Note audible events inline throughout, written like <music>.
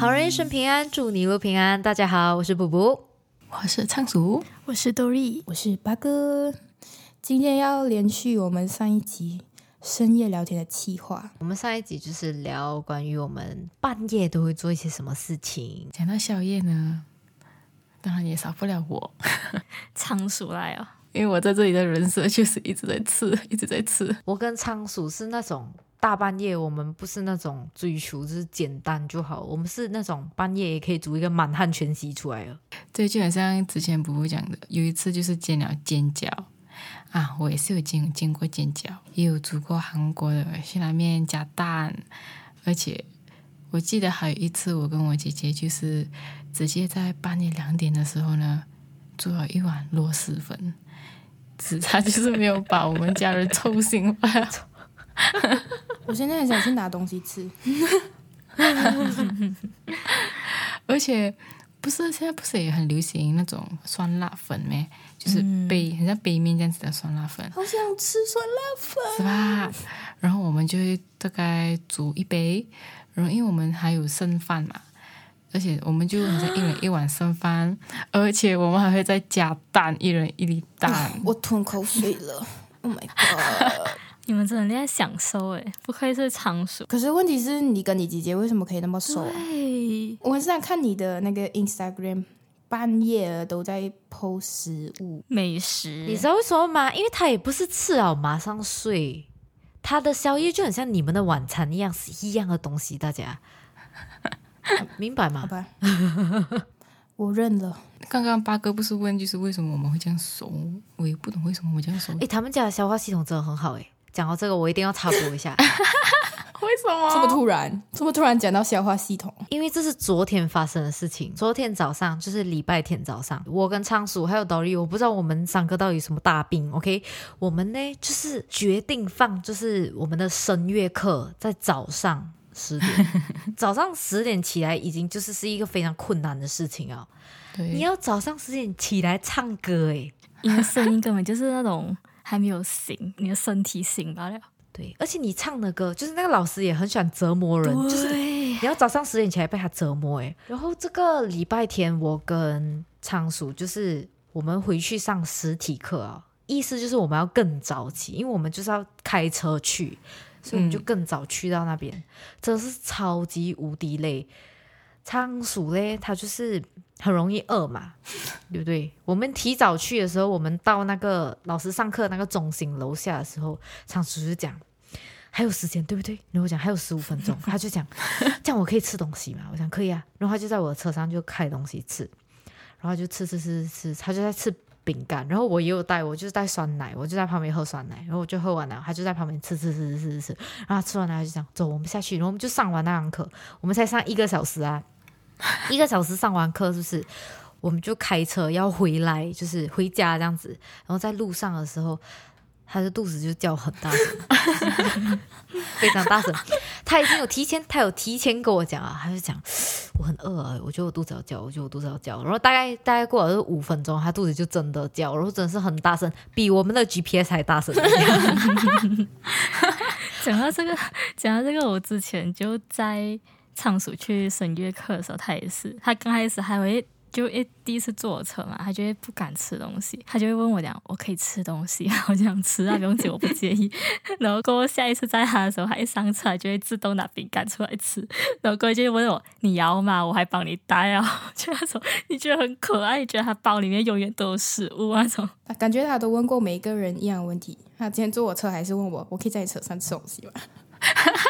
好人一生平安，祝你一路平安。大家好，我是布布，我是仓鼠，我是多瑞，我是八哥。今天要连续我们上一集深夜聊天的计划。我们上一集就是聊关于我们半夜都会做一些什么事情。讲到宵夜呢，当然也少不了我 <laughs> 仓鼠来哦，因为我在这里的人设就是一直在吃，一直在吃。我跟仓鼠是那种大半夜，我们不是那种追求就是简单就好，我们是那种半夜也可以煮一个满汉全席出来了。对，就好像之前不布讲的，有一次就是煎了煎饺啊，我也是有煎煎过煎饺，也有煮过韩国的辛拉面加蛋，而且我记得还有一次，我跟我姐姐就是直接在半夜两点的时候呢，做了一碗螺蛳粉，只差就是没有把我们家人臭醒吧。<laughs> 我现在很想去拿东西吃，而且不是现在不是也很流行那种酸辣粉咩？就是杯很像杯面这样子的酸辣粉，好想吃酸辣粉，是吧？然后我们就会大概煮一杯，然后因为我们还有剩饭嘛，而且我们就好像一人一碗剩饭，而且我们还会再加蛋，一人一粒蛋。我吞口水了，Oh my god！你们真的在享受哎，不愧是仓鼠。可是问题是你跟你姐姐为什么可以那么瘦啊？对，我很想看你的那个 Instagram，半夜都在 PO 食物，美食，你知道为什么吗？因为他也不是吃了马上睡，他的宵夜就很像你们的晚餐一样，是一样的东西，大家 <laughs> 明白吗？好吧，我认了。刚刚八哥不是问，就是为什么我们会这样熟？我也不懂为什么我们这样熟。诶，他们家的消化系统真的很好诶。讲到这个，我一定要插播一下，<laughs> 为什么这么突然？这么突然讲到消化系统？因为这是昨天发生的事情。昨天早上就是礼拜天早上，我跟仓鼠还有 Dory，我不知道我们三个到底什么大病。OK，我们呢就是决定放就是我们的声乐课在早上十点，<laughs> 早上十点起来已经就是是一个非常困难的事情啊。对，你要早上十点起来唱歌诶，你的声音根本就是那种还没有醒，你的身体醒罢了。对，而且你唱的歌就是那个老师也很喜欢折磨人，就是，你要早上十点起来被他折磨诶。然后这个礼拜天我跟仓鼠就是我们回去上实体课啊，意思就是我们要更早起，因为我们就是要开车去，所以我们就更早去到那边，真的是超级无敌累。仓鼠嘞，它就是很容易饿嘛，<laughs> 对不对？我们提早去的时候，我们到那个老师上课那个中心楼下的时候，仓鼠就讲还有时间，对不对？然后我讲还有十五分钟，他就讲 <laughs> 这样我可以吃东西嘛？我讲可以啊。然后他就在我的车上就开东西吃，然后就吃吃吃吃吃，他就在吃饼干，然后我也有带，我就是带酸奶，我就在旁边喝酸奶，然后我就喝完了，他就在旁边吃吃吃吃吃吃，然后吃完了他就讲走，我们下去，然后我们就上完那堂课，我们才上一个小时啊。<laughs> 一个小时上完课，是不是我们就开车要回来，就是回家这样子。然后在路上的时候，他的肚子就叫很大声，<laughs> 非常大声。他已经有提前，他有提前跟我讲啊，他就讲我很饿啊，我觉得我肚子要叫，我觉得我肚子要叫。然后大概大概过了五分钟，他肚子就真的叫，然后真的是很大声，比我们的 GPS 还大声。<laughs> 讲到这个，讲到这个，我之前就在。仓鼠去声乐课的时候，他也是，他刚开始还会就一第一次坐车嘛，他就会不敢吃东西，他就会问我讲，我可以吃东西，我想吃啊，不用紧，我不介意。<laughs> 然后过后下一次载他的时候，他一上车就会自动拿饼干出来吃，然后过后就问我你要吗？我还帮你带啊，<laughs> 就那种你觉得很可爱，你觉得他包里面永远都有食物那种，感觉他都问过每一个人一样的问题。他今天坐我车还是问我，我可以在你车上吃东西吗？<laughs>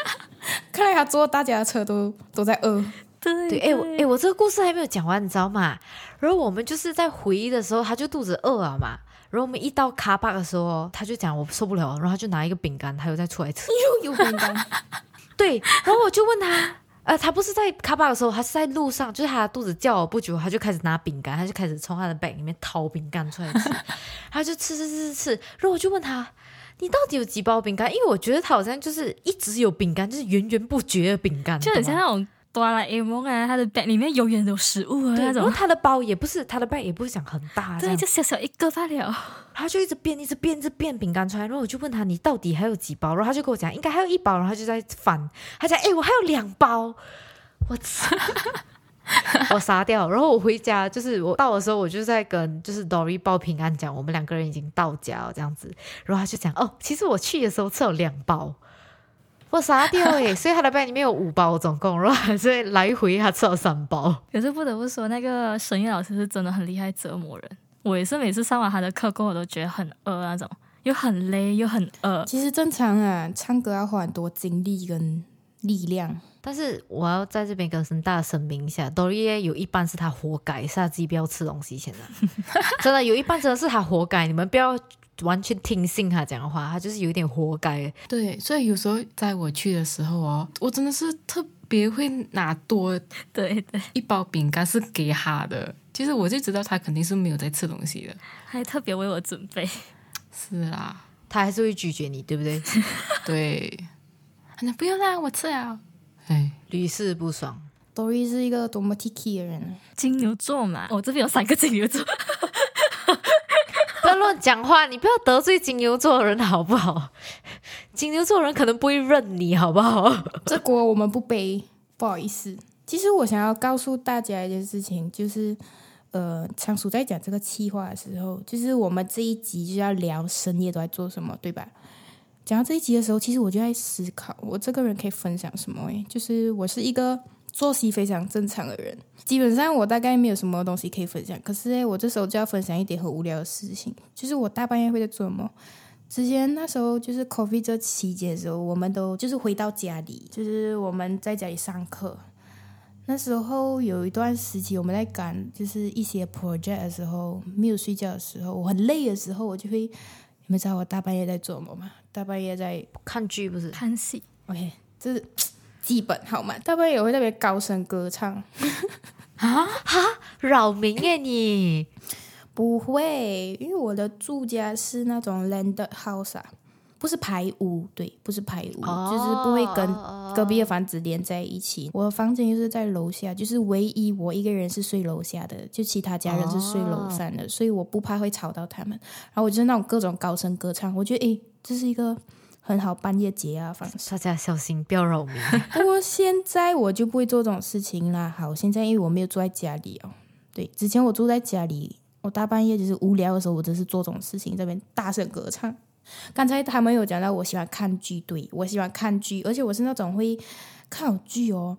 <laughs> 看来他坐大家的车都都在饿。对对，哎我哎我这个故事还没有讲完，你知道吗？然后我们就是在回忆的时候，他就肚子饿了嘛。然后我们一到卡巴的时候，他就讲我受不了，然后他就拿一个饼干，他又再出来吃，又有饼干。<laughs> 对，然后我就问他，呃，他不是在卡巴的时候，他是在路上，就是他的肚子叫了不久，他就开始拿饼干，他就开始从他的 bag 里面掏饼干出来吃，<laughs> 他就吃吃吃吃吃。然后我就问他。你到底有几包饼干？因为我觉得他好像就是一直有饼干，就是源源不绝的饼干，就很像那种哆啦 A 梦啊，他的包里面永远有食物啊那种。然后他的包也不是他的包也不是讲很大，对，就小小一个罢了。他就一直变，一直变，一直变饼干出来。然后我就问他，你到底还有几包？然后他就跟我讲，应该还有一包。然后他就在翻，他讲，哎，我还有两包。我操！<laughs> 我杀掉，然后我回家，就是我到的时候，我就在跟就是 Dory 报平安，讲我们两个人已经到家了这样子，然后他就讲哦，其实我去的时候吃了两包，我杀掉诶，所以他的包里面有五包总共，然后所以来回他吃了三包。可是不得不说，那个声乐老师是真的很厉害，折磨人。我也是每次上完他的课过后，我都觉得很饿那种，又很累又很饿。其实正常啊，唱歌要花很多精力跟力量。但是我要在这边跟声大声明一下，Dory 有一半是他活该，是他自己不要吃东西。现 <laughs> 在真的有一半真的是他活该，你们不要完全听信他讲的话，他就是有一点活该。对，所以有时候在我去的时候哦，我真的是特别会拿多对对，一包饼干是给他的。其实我就知道他肯定是没有在吃东西的，还特别为我准备。是啦，他还是会拒绝你，对不对？<laughs> <laughs> 对，那不用啦，我吃了。哎，屡试不爽。Dory 是一个多么 Tiki 的人，金牛座嘛，我这边有三个金牛座。<laughs> 不要乱讲话，你不要得罪金牛座的人好不好？<laughs> 金牛座人可能不会认你，好不好？<laughs> 这锅我们不背，不好意思。其实我想要告诉大家一件事情，就是呃，仓鼠在讲这个气话的时候，就是我们这一集就要聊深夜都在做什么，对吧？讲到这一集的时候，其实我就在思考，我这个人可以分享什么？诶，就是我是一个作息非常正常的人，基本上我大概没有什么东西可以分享。可是诶，我这时候就要分享一点很无聊的事情，就是我大半夜会在做什么？之前那时候就是 COVID 这期间的时候，我们都就是回到家里，就是我们在家里上课。那时候有一段时期我们在赶就是一些 project 的时候，没有睡觉的时候，我很累的时候，我就会。你们知道我大半夜在做什么吗？大半夜在看剧，不是看戏。OK，这是 <tsk> 基本好吗？大半夜我会特别高声歌唱 <laughs> 啊哈，扰民耶你？不会，因为我的住家是那种 land house 啊。不是排污，对，不是排屋，就是不会跟隔壁的房子连在一起。我的房间就是在楼下，就是唯一我一个人是睡楼下的，就其他家人是睡楼上的，所以我不怕会吵到他们。然后我就是那种各种高声歌唱，我觉得诶，这是一个很好半夜解压方式。大家小心，不要扰民。不过现在我就不会做这种事情啦。好，现在因为我没有住在家里哦，对，之前我住在家里，我大半夜就是无聊的时候，我就是做这种事情，这边大声歌唱。刚才他们有讲到，我喜欢看剧，对我喜欢看剧，而且我是那种会看剧哦。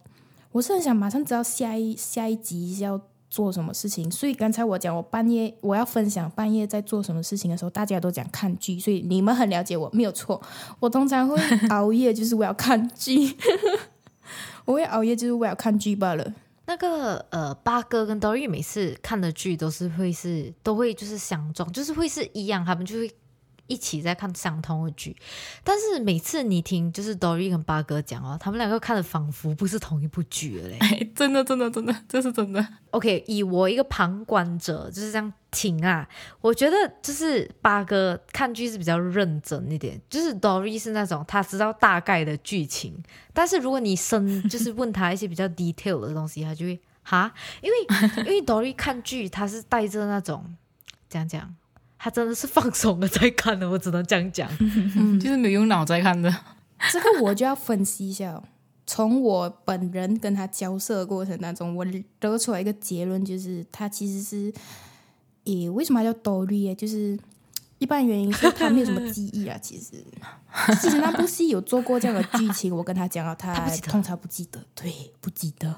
我是很想马上知道下一下一集要做什么事情，所以刚才我讲我半夜我要分享半夜在做什么事情的时候，大家都讲看剧，所以你们很了解我，没有错。我通常会 <laughs> 熬夜，就是为了看剧。<laughs> 我会熬夜，就是为了看剧罢了。那个呃，八哥跟 Dory 每次看的剧都是会是都会就是相撞，就是会是一样，他们就会。一起在看相同的剧，但是每次你听就是 Dory 跟八哥讲哦，他们两个看的仿佛不是同一部剧嘞、哎，真的真的真的，这是真的。OK，以我一个旁观者就是这样听啊，我觉得就是八哥看剧是比较认真一点，就是 Dory 是那种他知道大概的剧情，但是如果你深 <laughs> 就是问他一些比较 detail 的东西，他就会哈，因为因为 Dory 看剧他是带着那种讲讲。他真的是放松了在看的，我只能这样讲，就是没用脑在看的。这个我就要分析一下，从我本人跟他交涉的过程当中，我得出来一个结论，就是他其实是，诶，为什么叫多利？就是一般原因是他没有什么记忆啊。其实，其实那部戏有做过这样的剧情，我跟他讲了，他通常不记得，对，不记得。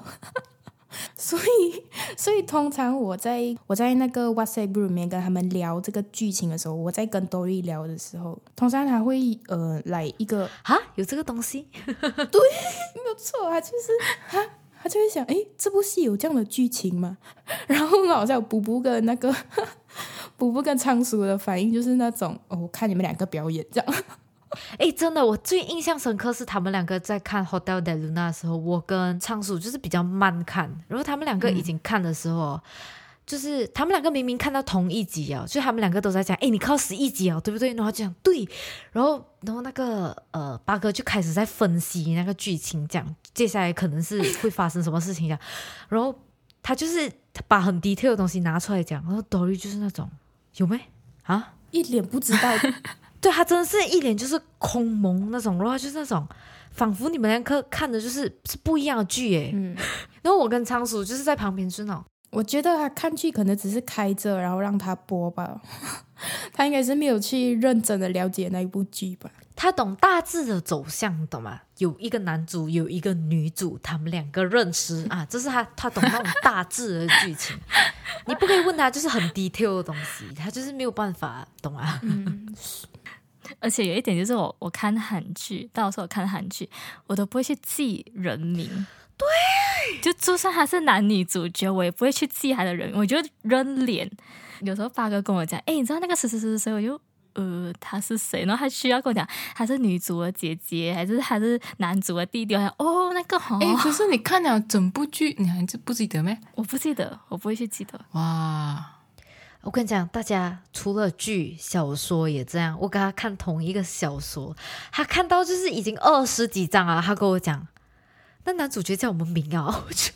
<laughs> 所以，所以通常我在我在那个 WhatsApp group 里面跟他们聊这个剧情的时候，我在跟 Dory 聊的时候，通常他会呃来一个啊，有这个东西，<laughs> 对，没有错啊，就是啊他就会想，哎，这部戏有这样的剧情吗？<laughs> 然后好像补补跟那个补补跟仓鼠的反应就是那种，哦，我看你们两个表演这样。哎，真的，我最印象深刻是他们两个在看《Hotel de Luna》的时候，我跟仓鼠就是比较慢看，然后他们两个已经看的时候，就是他们两个明明看到同一集啊，就他们两个都在讲，哎，你靠十一集哦，对不对？然后就讲对，然后然后那个呃八哥就开始在分析那个剧情，讲接下来可能是 <laughs> 会发生什么事情讲，然后他就是把很 detail 的东西拿出来讲，然后 Dory 就是那种有没啊，一脸不知道。对他真的是一脸就是空蒙那种，然后就是那种仿佛你们两个看的就是是不一样的剧耶。嗯，<laughs> 然后我跟仓鼠就是在旁边就是那种，我觉得他看剧可能只是开着，然后让他播吧。<laughs> 他应该是没有去认真的了解那一部剧吧。他懂大致的走向，懂吗？有一个男主，有一个女主，他们两个认识啊，这是他他懂那种大致的剧情。<laughs> 你不可以问他就是很 detail 的东西，他就是没有办法懂啊。嗯，而且有一点就是我我看韩剧，到时候我看韩剧，我都不会去记人名。对，就就算他是男女主角，我也不会去记他的人名，我就扔脸。有时候发哥跟我讲，哎，你知道那个谁谁谁谁，我就呃他是谁？然后他需要跟我讲，他是女主的姐姐，还是他是男主的弟弟？我想哦，那个好，哎，可是你看了整部剧，你还记不记得咩？我不记得，我不会去记得。哇，我跟你讲，大家除了剧、小说也这样。我跟他看同一个小说，他看到就是已经二十几章啊，他跟我讲，那男主角叫我们明啊，我就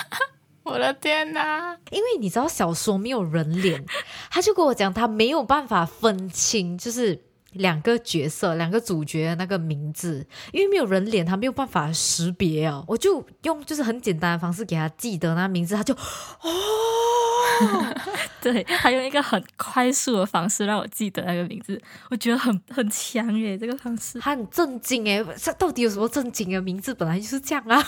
<laughs> 我的天哪！因为你知道小说没有人脸，他就跟我讲他没有办法分清，就是两个角色、两个主角的那个名字，因为没有人脸，他没有办法识别哦。我就用就是很简单的方式给他记得那名字，他就哦，<laughs> 对，他用一个很快速的方式让我记得那个名字，我觉得很很强耶，这个方式。他很震惊诶，这到底有什么震惊的名字？本来就是这样啊。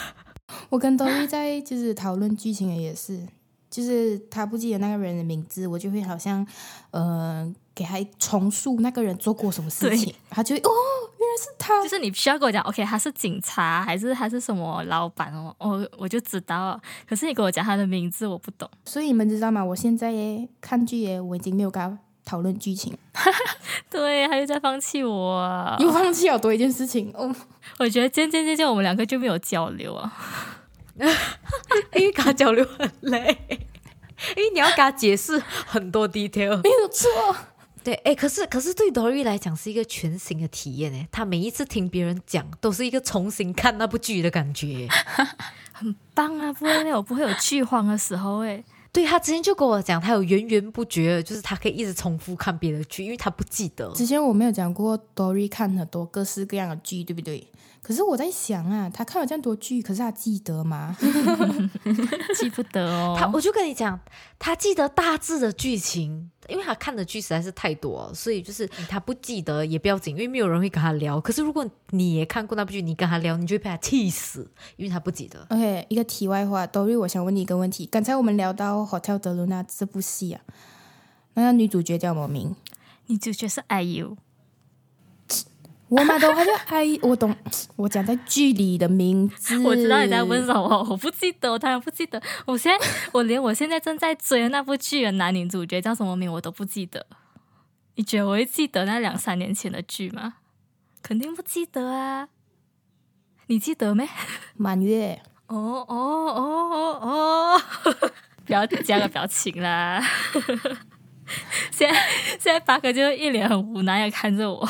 我跟 Dory 在就是讨论剧情的也是，就是他不记得那个人的名字，我就会好像呃给他重述那个人做过什么事情，他就哦，原来是他就。是你需要跟我讲，OK，他是警察还是他是什么老板哦，我我就知道了。可是你跟我讲他的名字，我不懂。所以你们知道吗？我现在耶看剧耶，我已经没有跟他讨论剧情，<laughs> 对，他又在放弃我啊。又放弃好多一件事情哦。我觉得渐渐渐渐，我们两个就没有交流啊。因为跟他交流很累，因为你要跟他解释很多 detail。没有错，对，哎，可是可是对 Dory 来讲是一个全新的体验诶，他每一次听别人讲，都是一个重新看那部剧的感觉。<laughs> 很棒啊，不会那我不会有剧荒的时候诶。对他之前就跟我讲，他有源源不绝的，就是他可以一直重复看别的剧，因为他不记得。之前我没有讲过 Dory 看很多各式各样的剧，对不对？可是我在想啊，他看了这样多剧，可是他记得吗？<laughs> 记不得哦。他，我就跟你讲，他记得大致的剧情，因为他看的剧实在是太多了，所以就是他不记得也不要紧，因为没有人会跟他聊。可是如果你也看过那部剧，你跟他聊，你就会被他气死，因为他不记得。OK，一个题外话，Dory，我想问你一个问题。刚才我们聊到《Hotel 德鲁纳》这部戏啊，那个女主角叫什么名？女主角是 IU，我嘛都还叫哎，我懂，我讲在剧里的名字。<laughs> 我知道你在问什么，我不记得，我当然不记得。我现在我连我现在正在追的那部剧的男女主角叫什么名我都不记得。你觉得我会记得那两三年前的剧吗？肯定不记得啊。你记得没？满月。哦哦哦哦哦！<laughs> 不要加个表情啦。<laughs> 现在现在八哥就一脸很无奈的看着我。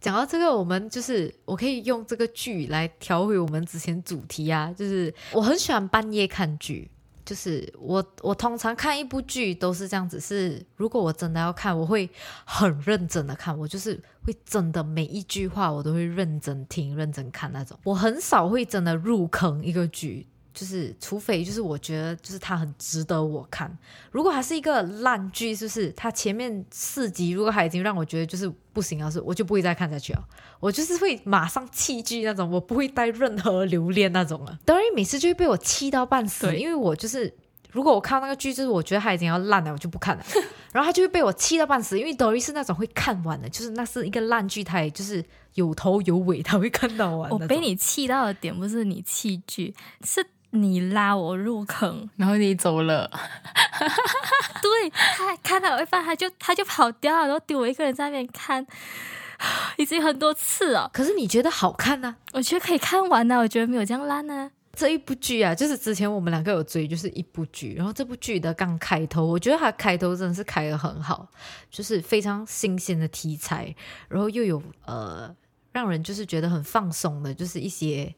讲到这个，我们就是我可以用这个剧来调回我们之前主题啊，就是我很喜欢半夜看剧。就是我，我通常看一部剧都是这样子，是如果我真的要看，我会很认真的看，我就是会真的每一句话我都会认真听、认真看那种。我很少会真的入坑一个剧，就是除非就是我觉得就是它很值得我看。如果它是一个烂剧，就是它前面四集如果它已经让我觉得就是不行了，是我就不会再看下去了。我就是会马上弃剧那种，我不会带任何留恋那种了。当然每次就会被我气到半死，因为我就是。如果我看到那个剧，就是我觉得它已经要烂了，我就不看了。<laughs> 然后他就会被我气到半死，因为 Dory 是那种会看完的，就是那是一个烂剧，他也就是有头有尾，他会看到完。我被你气到的点不是你弃剧，是你拉我入坑。然后你走了，<laughs> 对他看到一半，他就他就跑掉了，然后丢我一个人在那边看，<sighs> 已经很多次了。可是你觉得好看呢、我觉得可以看完呢，我觉得没有这样烂呢。这一部剧啊，就是之前我们两个有追，就是一部剧，然后这部剧的刚开头，我觉得它开头真的是开的很好，就是非常新鲜的题材，然后又有呃让人就是觉得很放松的，就是一些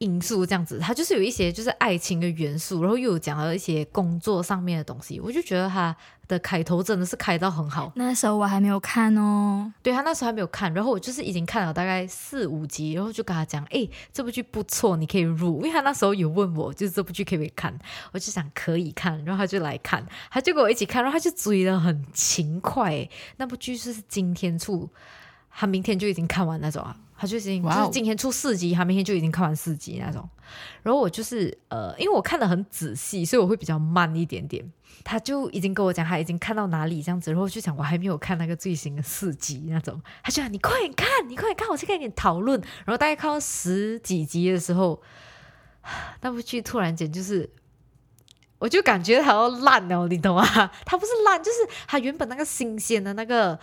因素这样子，它就是有一些就是爱情的元素，然后又有讲到一些工作上面的东西，我就觉得它的开头真的是开到很好。那时候我还没有看哦，对他那时候还没有看，然后我就是已经看了大概四五集，然后就跟他讲，哎，这部剧不错，你可以入，因为他那时候有问我，就是这部剧可不可以看，我就想可以看，然后他就来看，他就跟我一起看，然后他就追的很勤快，那部剧是今天出，他明天就已经看完那种啊。他就已经就是今天出四集，他明天就已经看完四集那种。然后我就是呃，因为我看的很仔细，所以我会比较慢一点点。他就已经跟我讲，他已经看到哪里这样子，然后就想我还没有看那个最新的四集那种。他就讲你快点看，你快点看，我去跟你讨论。然后大概看到十几集的时候，那部剧突然间就是，我就感觉它要烂了，你懂吗？它不是烂，就是它原本那个新鲜的那个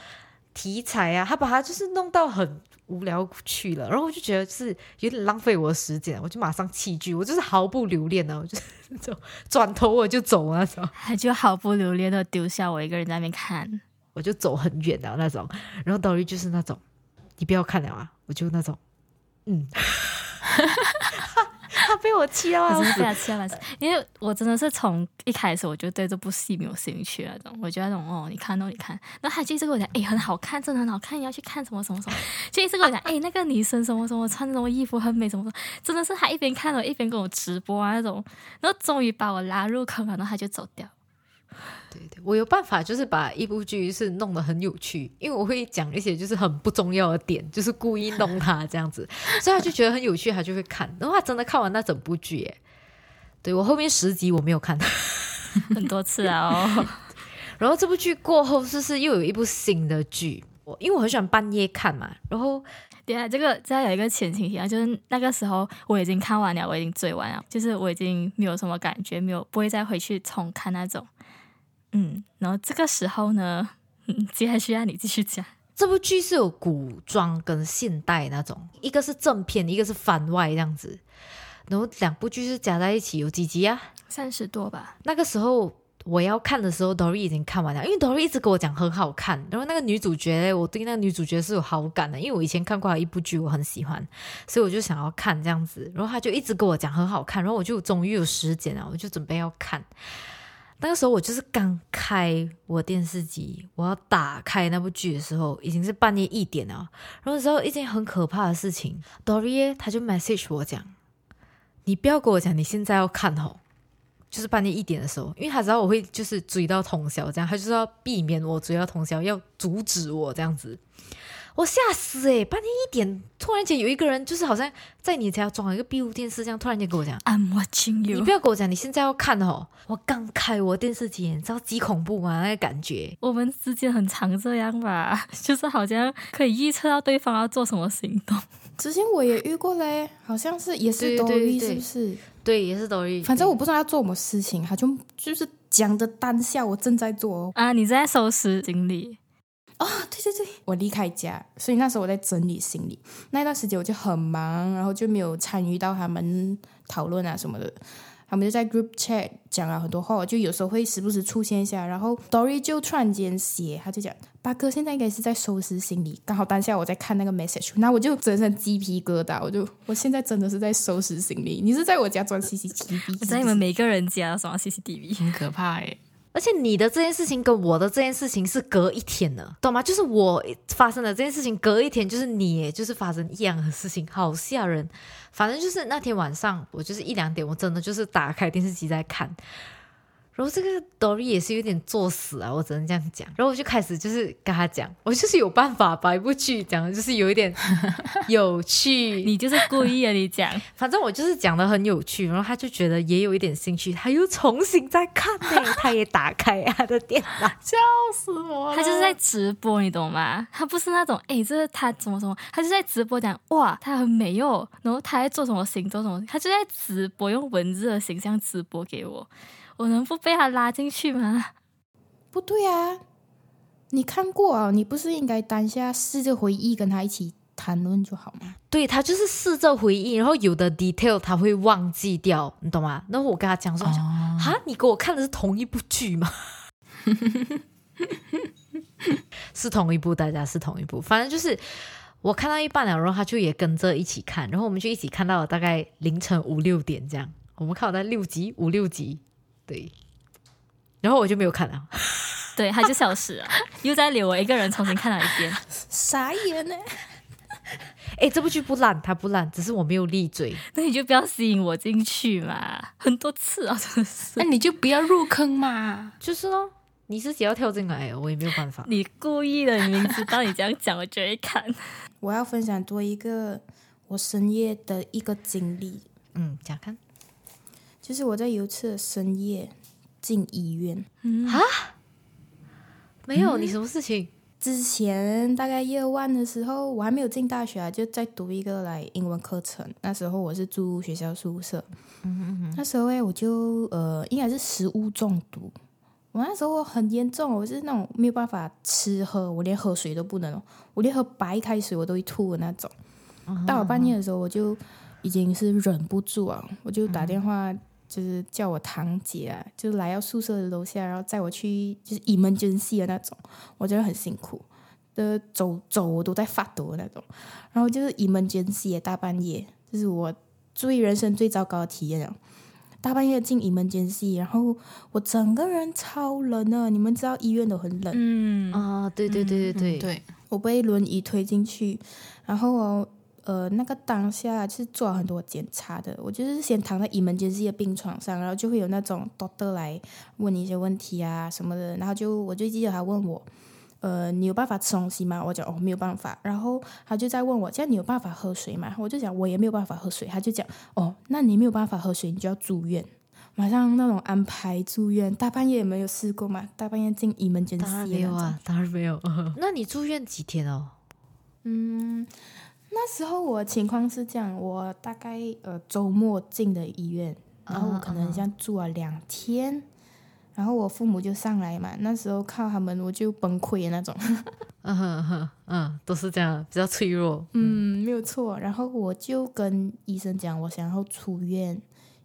题材啊，他把它就是弄到很。无聊去了，然后我就觉得是有点浪费我的时间，我就马上弃剧，我就是毫不留恋的，我就走，转头我就走那种，他就毫不留恋的丢下我一个人在那边看，我就走很远的那种，然后导于就是那种，你不要看了啊，我就那种，嗯。<laughs> 他被我气到，我真的被他气到死。因为我真的是从一开始我就对这部戏没有兴趣那种，我觉得那种哦，你看哦，你看，然后他就一直跟我讲，哎，很好看，真的很好看，你要去看什么什么什么，就一直跟我讲，哎，那个女生什么什么穿什么衣服很美，什么什么，真的是他一边看了，一边跟我直播啊那种，然后终于把我拉入坑了，然后他就走掉。<laughs> 对对，我有办法，就是把一部剧是弄得很有趣，因为我会讲一些就是很不重要的点，就是故意弄他这样子，<laughs> 所以他就觉得很有趣，他就会看。然后他真的看完那整部剧，耶。对我后面十集我没有看，<laughs> 很多次啊。哦。然后这部剧过后，是是又有一部新的剧，我因为我很喜欢半夜看嘛。然后，对啊，这个再有一个前情提要，就是那个时候我已经看完了，我已经追完了，就是我已经没有什么感觉，没有不会再回去重看那种。嗯，然后这个时候呢，接下需要你继续讲。这部剧是有古装跟现代那种，一个是正片，一个是番外这样子。然后两部剧是加在一起，有几集啊？三十多吧。那个时候我要看的时候，Dory 已经看完了，因为 Dory 一直跟我讲很好看。然后那个女主角，我对那个女主角是有好感的，因为我以前看过一部剧，我很喜欢，所以我就想要看这样子。然后他就一直跟我讲很好看，然后我就终于有时间了，我就准备要看。那个时候我就是刚开我电视机，我要打开那部剧的时候，已经是半夜一点了。然后时候一件很可怕的事情，Dory 他就 message 我讲：“你不要跟我讲你现在要看吼，就是半夜一点的时候，因为他知道我会就是追到通宵，这样他就是要避免我追到通宵，要阻止我这样子。”我吓死哎！半夜一点，突然间有一个人，就是好像在你家装了一个闭路电视，这样突然间跟我讲：“I'm watching you。”你不要跟我讲，你现在要看哦。我刚开我电视机，你知道极恐怖吗？那个感觉。我们之间很常这样吧，<laughs> 就是好像可以预测到对方要做什么行动。之前我也遇过嘞，好像是也是抖音，是不是？对，也是抖音。反正我不知道要做什么事情，他就就是讲的当下我正在做啊，你在收拾行李。哦，对对对，我离开家，所以那时候我在整理行李。那段时间我就很忙，然后就没有参与到他们讨论啊什么的。他们就在 group chat 讲了很多话，就有时候会时不时出现一下。然后 Dory 就突然间写，他就讲：“八哥现在应该是在收拾行李。”刚好当下我在看那个 message，那我就整身鸡皮疙瘩。我就我现在真的是在收拾行李。你是在我家装 CCTV？我在你们每个人家装 CCTV，很可怕哎。而且你的这件事情跟我的这件事情是隔一天的，懂吗？就是我发生的这件事情隔一天，就是你就是发生一样的事情，好吓人。反正就是那天晚上，我就是一两点，我真的就是打开电视机在看。然后这个 Dory 也是有点作死啊，我只能这样讲。然后我就开始就是跟他讲，我就是有办法把一部剧讲的就是有一点 <laughs> 有趣。你就是故意啊，你讲，反正我就是讲的很有趣。然后他就觉得也有一点兴趣，他又重新再看呢，他也打开他的电脑，<laughs> 笑死我了。他就是在直播，你懂吗？他不是那种哎，这是他怎么怎么，他就在直播讲哇，他很美哦，然后他在做什么行动什么，他就在直播用文字的形象直播给我。我能不被他拉进去吗？不对啊，你看过啊？你不是应该当下试着回忆，跟他一起谈论就好吗？对他就是试着回忆，然后有的 detail 他会忘记掉，你懂吗？然后我跟他讲说：“哈，你给我看的是同一部剧吗？” <laughs> 是同一部，大家是同一部，反正就是。我看到一半了，然后他就也跟着一起看，然后我们就一起看到了大概凌晨五六点这样，我们看到六集五六集，对，然后我就没有看了。<laughs> 对，他就消失了，又在留我一个人重新看了一遍。<laughs> 傻眼呢。哎，这部剧不烂，它不烂，只是我没有立嘴。那你就不要吸引我进去嘛，很多次啊，真的是。那你就不要入坑嘛，<laughs> 就是咯，你自己要跳进来，我也没有办法。你故意的，你明知道你这样讲，我就会看。我要分享多一个我深夜的一个经历，嗯，讲看，就是我在有一次深夜进医院，啊，没有，你什么事情？之前大概夜晚的时候，我还没有进大学啊，就在读一个来英文课程。那时候我是住学校宿舍，那时候诶，我就呃，应该是食物中毒。我那时候很严重，我是那种没有办法吃喝，我连喝水都不能，我连喝白开水我都会吐的那种。到我半夜的时候，我就已经是忍不住啊，我就打电话。就是叫我堂姐啊，就是来到宿舍的楼下，然后载我去就是以门军系的那种，我觉得很辛苦的，走走我都在发抖的那种。然后就是以门军系大半夜，就是我最人生最糟糕的体验了。大半夜进以门军系，然后我整个人超冷的，你们知道医院都很冷，嗯啊，对对对对对，对，我被轮椅推进去，然后我。呃，那个当下是做了很多。检查的。我就是先躺在 emergency 的病床上，然后就会有那种 doctor 来问你一些问题啊什么的。然后就我就记得他问我，呃，你有办法吃东西吗？我讲哦没有办法。然后他就在问我，这样你有办法喝水吗？我就讲我也没有办法喝水。他就讲哦，那你没有办法喝水，你就要住院，马上那种安排住院。大半夜有没有试过嘛？大半夜进 emergency 当然没有啊，当然没有。那你住院几天哦？嗯。那时候我情况是这样，我大概呃周末进的医院，然后可能像住了两天，然后我父母就上来嘛，那时候靠他们我就崩溃的那种，嗯哼哼，嗯，都是这样，比较脆弱，嗯，没有错。然后我就跟医生讲，我想要出院，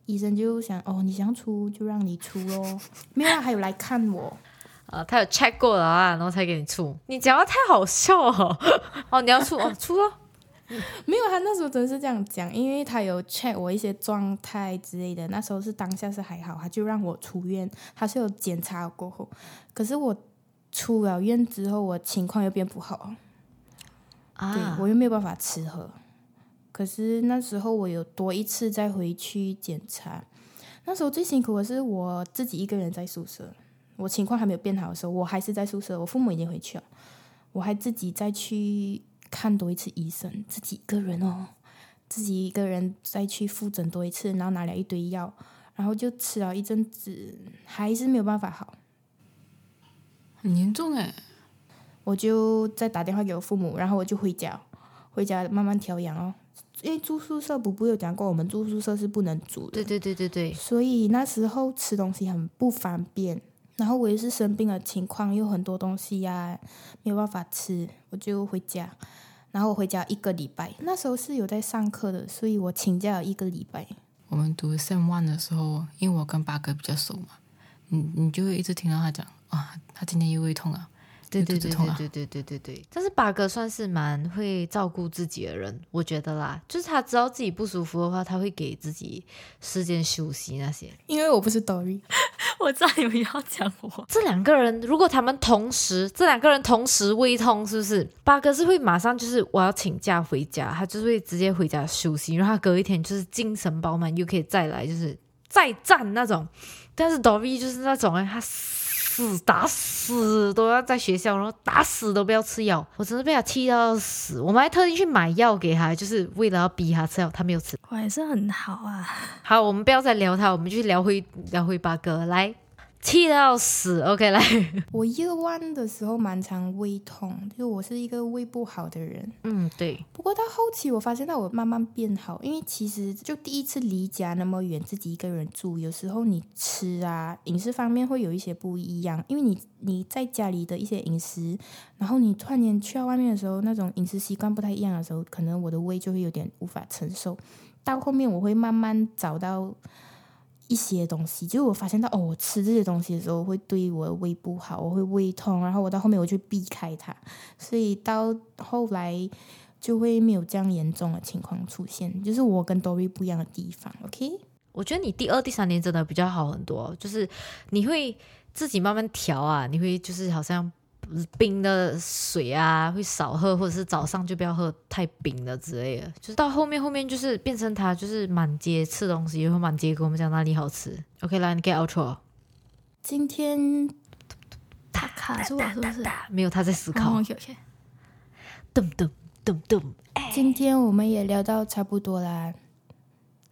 医生就想，哦，你想出就让你出咯，没有，啊还有来看我，啊，他有 check 过了啊，然后才给你出。你讲话太好笑哦，哦，你要出哦，出了。<laughs> 没有，他那时候真是这样讲，因为他有 check 我一些状态之类的。那时候是当下是还好，他就让我出院，他是有检查过后。可是我出了院之后，我情况又变不好，啊，对我又没有办法吃喝。可是那时候我有多一次再回去检查，那时候最辛苦的是我自己一个人在宿舍，我情况还没有变好的时候，我还是在宿舍，我父母已经回去了，我还自己再去。看多一次医生，自己一个人哦，自己一个人再去复诊多一次，然后拿了一堆药，然后就吃了一阵子，还是没有办法好，很严重哎。我就再打电话给我父母，然后我就回家，回家慢慢调养哦。因为住宿舍，补补有讲过，我们住宿舍是不能煮的，对对对对对，所以那时候吃东西很不方便。然后我也是生病的情况，有很多东西呀没有办法吃，我就回家。然后我回家一个礼拜，那时候是有在上课的，所以我请假了一个礼拜。我们读 Sem One 的时候，因为我跟八哥比较熟嘛，你你就会一直听到他讲啊，他今天又胃痛啊。对对对对对对对对对，但是八哥算是蛮会照顾自己的人，我觉得啦，就是他知道自己不舒服的话，他会给自己时间休息那些。因为我不是 Dory，我知道你们要讲我。这两个人如果他们同时，这两个人同时胃痛，是不是？八哥是会马上就是我要请假回家，他就是会直接回家休息，然后他隔一天就是精神饱满，又可以再来就是再战那种。但是 Dory 就是那种哎，他。死打死都要在学校，然后打死都不要吃药，我真的被他气到死。我们还特地去买药给他，就是为了要逼他吃药，他没有吃。我还是很好啊。好，我们不要再聊他，我们就聊回聊回八哥来。气到要死，OK，来。我夜晚的时候蛮常胃痛，就我是一个胃不好的人。嗯，对。不过到后期我发现到我慢慢变好，因为其实就第一次离家那么远，自己一个人住，有时候你吃啊饮食方面会有一些不一样，因为你你在家里的一些饮食，然后你突然间去到外面的时候，那种饮食习惯不太一样的时候，可能我的胃就会有点无法承受。到后面我会慢慢找到。一些东西，就是我发现到哦，我吃这些东西的时候会对我胃不好，我会胃痛，然后我到后面我就避开它，所以到后来就会没有这样严重的情况出现。就是我跟 Dory 不一样的地方，OK？我觉得你第二、第三年真的比较好很多，就是你会自己慢慢调啊，你会就是好像冰的水啊会少喝，或者是早上就不要喝太冰的之类的。就是到后面后面就是变成他就是满街吃东西，然后满街跟我们讲哪里好吃。OK，来你 get outro，今天他卡住了是不是？没有他在思考。OK OK，噔噔噔噔，今天我们也聊到差不多啦，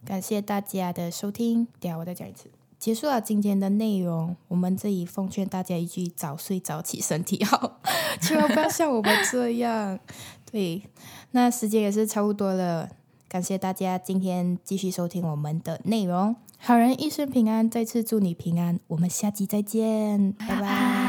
感谢大家的收听。等下我再讲一次，结束了今天的内容。我们这里奉劝大家一句：早睡早起，身体好，<laughs> 千万不要像我们这样。对，那时间也是差不多了，感谢大家今天继续收听我们的内容。好人一生平安，再次祝你平安。我们下集再见，拜拜。